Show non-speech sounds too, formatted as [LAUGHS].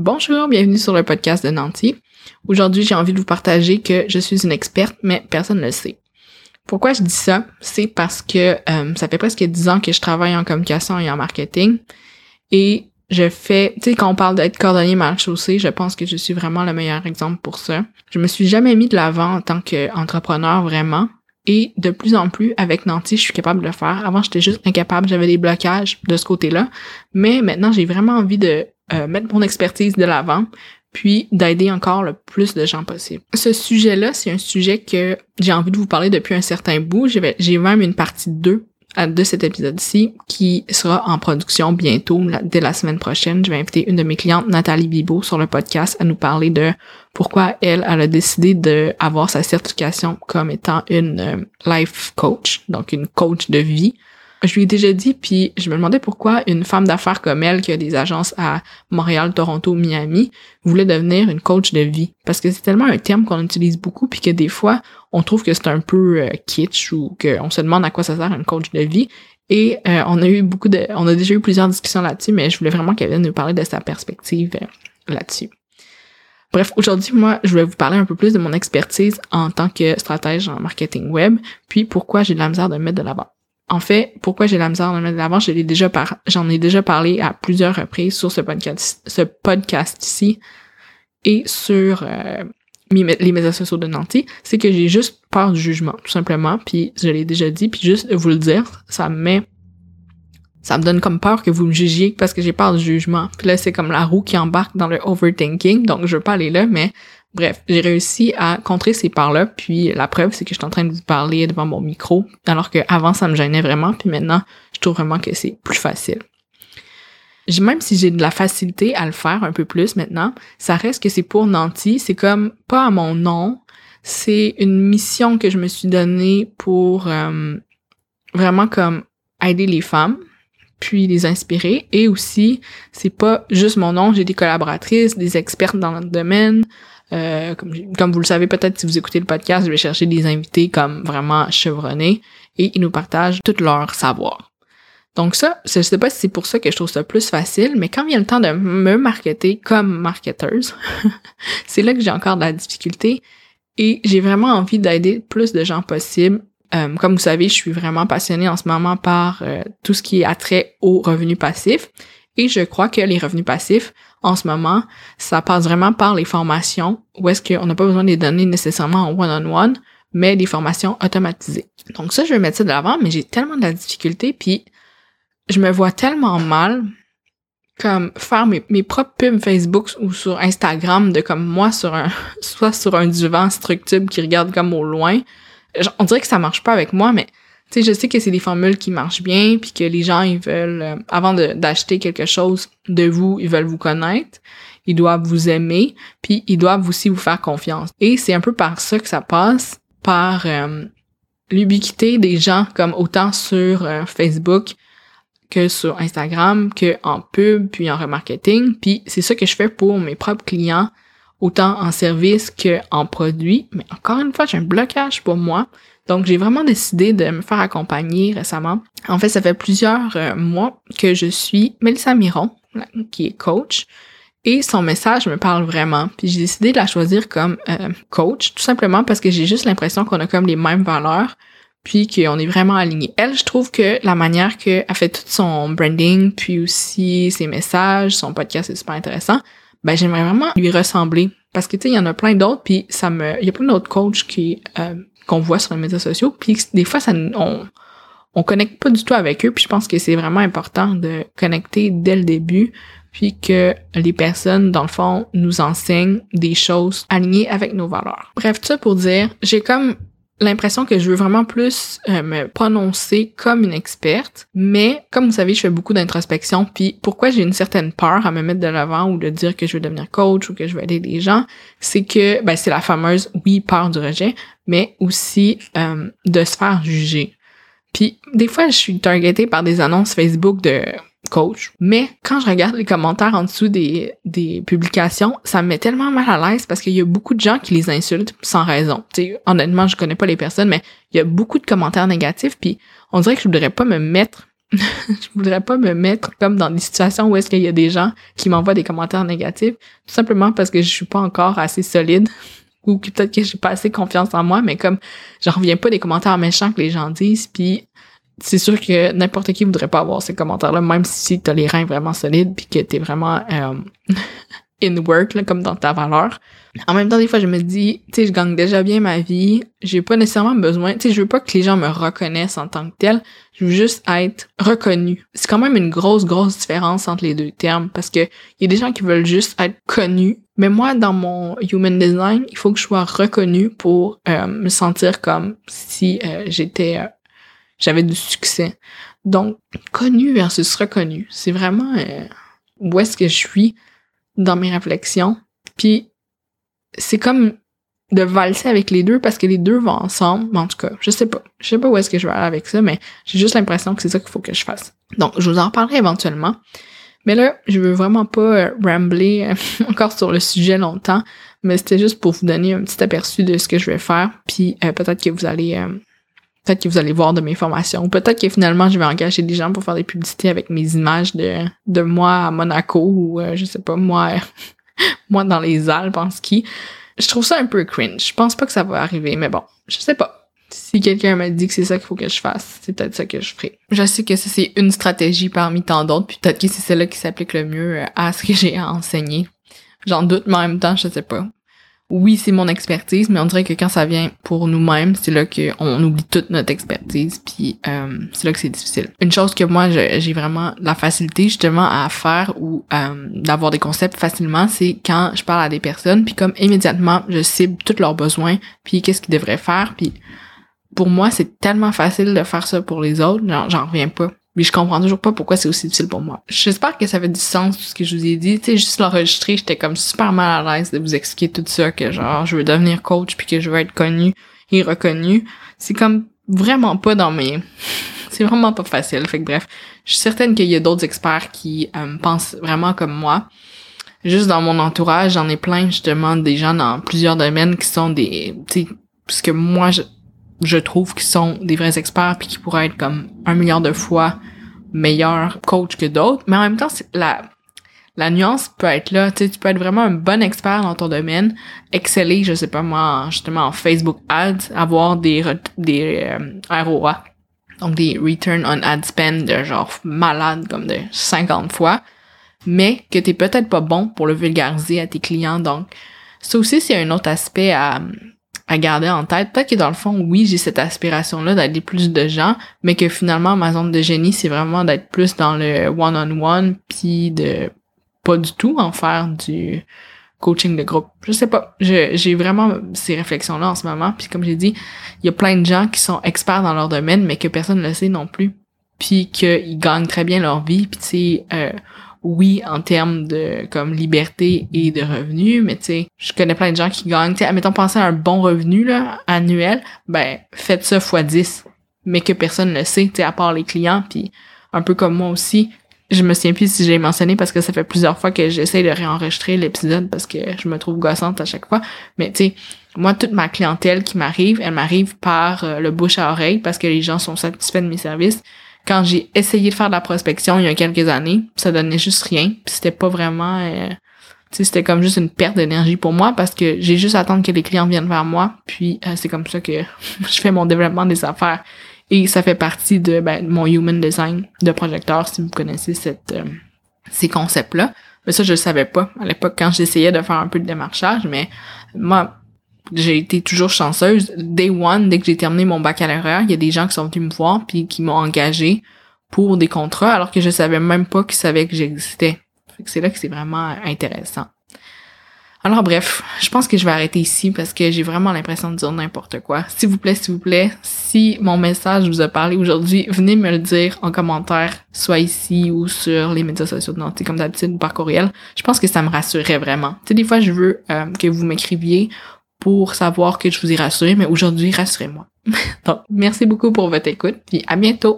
Bonjour, bienvenue sur le podcast de Nancy. Aujourd'hui, j'ai envie de vous partager que je suis une experte, mais personne ne le sait. Pourquoi je dis ça? C'est parce que euh, ça fait presque dix ans que je travaille en communication et en marketing. Et je fais, tu sais, quand on parle d'être cordonnier mal chaussée, je pense que je suis vraiment le meilleur exemple pour ça. Je me suis jamais mis de l'avant en tant qu'entrepreneur vraiment. Et de plus en plus, avec Nancy, je suis capable de le faire. Avant, j'étais juste incapable, j'avais des blocages de ce côté-là. Mais maintenant, j'ai vraiment envie de euh, mettre mon expertise de l'avant, puis d'aider encore le plus de gens possible. Ce sujet-là, c'est un sujet que j'ai envie de vous parler depuis un certain bout. J'ai même une partie 2 de cet épisode-ci qui sera en production bientôt, dès la semaine prochaine. Je vais inviter une de mes clientes, Nathalie Bibo, sur le podcast à nous parler de pourquoi elle, elle a décidé d'avoir sa certification comme étant une euh, life coach, donc une coach de vie. Je lui ai déjà dit, puis je me demandais pourquoi une femme d'affaires comme elle, qui a des agences à Montréal, Toronto, Miami, voulait devenir une coach de vie. Parce que c'est tellement un terme qu'on utilise beaucoup, puis que des fois, on trouve que c'est un peu euh, kitsch ou qu'on se demande à quoi ça sert une coach de vie. Et euh, on a eu beaucoup de, on a déjà eu plusieurs discussions là-dessus, mais je voulais vraiment qu'elle vienne nous parler de sa perspective euh, là-dessus. Bref, aujourd'hui, moi, je vais vous parler un peu plus de mon expertise en tant que stratège en marketing web, puis pourquoi j'ai de la misère de mettre de l'avant. En fait, pourquoi j'ai la misère de mettre de l'avant, j'en ai déjà parlé à plusieurs reprises sur ce podcast, ici et sur euh, les médias sociaux de Nancy, c'est que j'ai juste peur du jugement, tout simplement. Puis je l'ai déjà dit, puis juste vous le dire, ça me met ça me donne comme peur que vous me jugiez parce que j'ai peur du jugement. Puis là, c'est comme la roue qui embarque dans le overthinking, donc je veux pas aller là, mais bref, j'ai réussi à contrer ces peurs-là, puis la preuve, c'est que je suis en train de vous parler devant mon micro, alors qu'avant, ça me gênait vraiment, puis maintenant, je trouve vraiment que c'est plus facile. Même si j'ai de la facilité à le faire un peu plus maintenant, ça reste que c'est pour Nancy, c'est comme pas à mon nom, c'est une mission que je me suis donnée pour euh, vraiment comme aider les femmes, puis les inspirer. Et aussi, c'est pas juste mon nom, j'ai des collaboratrices, des expertes dans le domaine. Euh, comme, comme vous le savez peut-être si vous écoutez le podcast, je vais chercher des invités comme vraiment chevronnés et ils nous partagent tout leur savoir. Donc ça, je sais pas si c'est pour ça que je trouve ça plus facile, mais quand vient le temps de me marketer comme marketeuse, [LAUGHS] c'est là que j'ai encore de la difficulté et j'ai vraiment envie d'aider plus de gens possible euh, comme vous savez, je suis vraiment passionnée en ce moment par euh, tout ce qui est attrait aux revenus passifs. Et je crois que les revenus passifs, en ce moment, ça passe vraiment par les formations où est-ce qu'on n'a pas besoin des données nécessairement en one-on-one, mais des formations automatisées. Donc ça, je vais mettre ça de l'avant, mais j'ai tellement de la difficulté, puis je me vois tellement mal comme faire mes, propres pubs Facebook ou sur Instagram de comme moi sur un [LAUGHS] soit sur un divan structube qui regarde comme au loin on dirait que ça marche pas avec moi, mais tu sais, je sais que c'est des formules qui marchent bien, puis que les gens, ils veulent, euh, avant d'acheter quelque chose de vous, ils veulent vous connaître, ils doivent vous aimer, puis ils doivent aussi vous faire confiance. Et c'est un peu par ça que ça passe, par euh, l'ubiquité des gens, comme autant sur euh, Facebook que sur Instagram, que en pub, puis en remarketing. Puis c'est ça que je fais pour mes propres clients, autant en service qu'en produit. Mais encore une fois, j'ai un blocage pour moi. Donc, j'ai vraiment décidé de me faire accompagner récemment. En fait, ça fait plusieurs euh, mois que je suis Melissa Miron, qui est coach, et son message me parle vraiment. Puis j'ai décidé de la choisir comme euh, coach, tout simplement parce que j'ai juste l'impression qu'on a comme les mêmes valeurs, puis qu'on est vraiment alignés. Elle, je trouve que la manière qu'elle fait tout son branding, puis aussi ses messages, son podcast est super intéressant ben j'aimerais vraiment lui ressembler parce que tu sais il y en a plein d'autres puis ça me il y a plein d'autres coachs qui euh, qu'on voit sur les médias sociaux puis des fois ça on on connecte pas du tout avec eux puis je pense que c'est vraiment important de connecter dès le début puis que les personnes dans le fond nous enseignent des choses alignées avec nos valeurs. Bref, tout ça pour dire, j'ai comme l'impression que je veux vraiment plus euh, me prononcer comme une experte, mais comme vous savez, je fais beaucoup d'introspection, puis pourquoi j'ai une certaine peur à me mettre de l'avant ou de dire que je veux devenir coach ou que je veux aider des gens, c'est que ben, c'est la fameuse oui peur du rejet, mais aussi euh, de se faire juger. Puis des fois, je suis targetée par des annonces Facebook de coach. Mais quand je regarde les commentaires en dessous des, des publications, ça me met tellement mal à l'aise parce qu'il y a beaucoup de gens qui les insultent sans raison. sais, honnêtement, je connais pas les personnes, mais il y a beaucoup de commentaires négatifs, puis on dirait que je voudrais pas me mettre [LAUGHS] je voudrais pas me mettre comme dans des situations où est-ce qu'il y a des gens qui m'envoient des commentaires négatifs, tout simplement parce que je suis pas encore assez solide [LAUGHS] ou peut-être que j'ai pas assez confiance en moi, mais comme j'en reviens pas des commentaires méchants que les gens disent, puis c'est sûr que n'importe qui voudrait pas avoir ces commentaires-là, même si t'as les reins vraiment solides puis que t'es vraiment euh, [LAUGHS] in work, là, comme dans ta valeur. En même temps, des fois, je me dis, tu sais, je gagne déjà bien ma vie, j'ai pas nécessairement besoin, tu sais, je veux pas que les gens me reconnaissent en tant que tel, je veux juste être reconnu. C'est quand même une grosse, grosse différence entre les deux termes, parce que y a des gens qui veulent juste être connus, mais moi, dans mon human design, il faut que je sois reconnu pour euh, me sentir comme si euh, j'étais, euh, j'avais du succès. Donc, connu versus reconnu, c'est vraiment où est-ce que je suis dans mes réflexions. Puis c'est comme de valser avec les deux parce que les deux vont ensemble. en tout cas, je sais pas. Je sais pas où est-ce que je vais aller avec ça, mais j'ai juste l'impression que c'est ça qu'il faut que je fasse. Donc, je vous en parlerai éventuellement. Mais là, je veux vraiment pas euh, rambler euh, [LAUGHS] encore sur le sujet longtemps, mais c'était juste pour vous donner un petit aperçu de ce que je vais faire, puis euh, peut-être que vous allez peut-être que vous allez voir de mes formations, peut-être que finalement je vais engager des gens pour faire des publicités avec mes images de, de moi à Monaco ou je sais pas moi [LAUGHS] moi dans les Alpes en ski. Je trouve ça un peu cringe. Je pense pas que ça va arriver, mais bon, je sais pas. Si quelqu'un m'a dit que c'est ça qu'il faut que je fasse, c'est peut-être ça que je ferai. Je sais que ça, c'est une stratégie parmi tant d'autres, puis peut-être que c'est celle-là qui s'applique le mieux à ce que j'ai à enseigner. J'en doute, mais en même temps, je sais pas oui, c'est mon expertise, mais on dirait que quand ça vient pour nous-mêmes, c'est là qu'on oublie toute notre expertise, puis euh, c'est là que c'est difficile. Une chose que moi, j'ai vraiment la facilité justement à faire ou euh, d'avoir des concepts facilement, c'est quand je parle à des personnes, puis comme immédiatement, je cible tous leurs besoins, puis qu'est-ce qu'ils devraient faire, puis pour moi, c'est tellement facile de faire ça pour les autres, j'en reviens pas. Mais je comprends toujours pas pourquoi c'est aussi difficile pour moi. J'espère que ça fait du sens tout ce que je vous ai dit. Tu sais, juste l'enregistrer, j'étais comme super mal à l'aise de vous expliquer tout ça, que genre je veux devenir coach puis que je veux être connu et reconnu. C'est comme vraiment pas dans mes... [LAUGHS] c'est vraiment pas facile. Fait que bref, je suis certaine qu'il y a d'autres experts qui euh, pensent vraiment comme moi. Juste dans mon entourage, j'en ai plein justement des gens dans plusieurs domaines qui sont des... Tu sais, parce que moi, je, je trouve qu'ils sont des vrais experts puis qui pourraient être comme un milliard de fois meilleurs coach que d'autres. Mais en même temps, la, la nuance peut être là. Tu peux être vraiment un bon expert dans ton domaine, exceller, je sais pas moi, justement en Facebook Ads, avoir des, des euh, ROA, donc des Return on Ad Spend de genre malade comme de 50 fois, mais que t'es peut-être pas bon pour le vulgariser à tes clients. Donc, ça aussi, c'est un autre aspect à, à garder en tête. Peut-être que dans le fond, oui, j'ai cette aspiration-là d'aider plus de gens, mais que finalement, ma zone de génie, c'est vraiment d'être plus dans le one-on-one, puis de pas du tout en faire du coaching de groupe. Je sais pas. J'ai vraiment ces réflexions-là en ce moment. Puis comme j'ai dit, il y a plein de gens qui sont experts dans leur domaine, mais que personne ne le sait non plus. Puis qu'ils gagnent très bien leur vie. Puis tu sais, euh, oui, en termes de comme liberté et de revenus, mais tu sais, je connais plein de gens qui gagnent, tu sais, admettons, pensez à un bon revenu, là, annuel, ben, faites ça fois 10, mais que personne ne sait, tu sais, à part les clients, puis un peu comme moi aussi, je me souviens plus si j'ai mentionné parce que ça fait plusieurs fois que j'essaie de réenregistrer l'épisode parce que je me trouve gossante à chaque fois, mais tu sais, moi, toute ma clientèle qui m'arrive, elle m'arrive par euh, le bouche à oreille parce que les gens sont satisfaits de mes services quand j'ai essayé de faire de la prospection il y a quelques années, ça donnait juste rien, c'était pas vraiment euh, c'était comme juste une perte d'énergie pour moi parce que j'ai juste à attendre que les clients viennent vers moi, puis euh, c'est comme ça que [LAUGHS] je fais mon développement des affaires et ça fait partie de ben, mon human design de projecteur si vous connaissez cette euh, ces concepts là. Mais ça je le savais pas à l'époque quand j'essayais de faire un peu de démarchage, mais moi j'ai été toujours chanceuse. Day one, dès que j'ai terminé mon baccalauréat, il y a des gens qui sont venus me voir puis qui m'ont engagé pour des contrats alors que je savais même pas qu'ils savaient que j'existais. C'est là que c'est vraiment intéressant. Alors bref, je pense que je vais arrêter ici parce que j'ai vraiment l'impression de dire n'importe quoi. S'il vous plaît, s'il vous plaît, si mon message vous a parlé aujourd'hui, venez me le dire en commentaire, soit ici ou sur les médias sociaux de Nantes, comme d'habitude par courriel. Je pense que ça me rassurerait vraiment. Tu sais, des fois, je veux euh, que vous m'écriviez pour savoir que je vous ai rassuré, mais aujourd'hui, rassurez-moi. [LAUGHS] Donc, merci beaucoup pour votre écoute, puis à bientôt!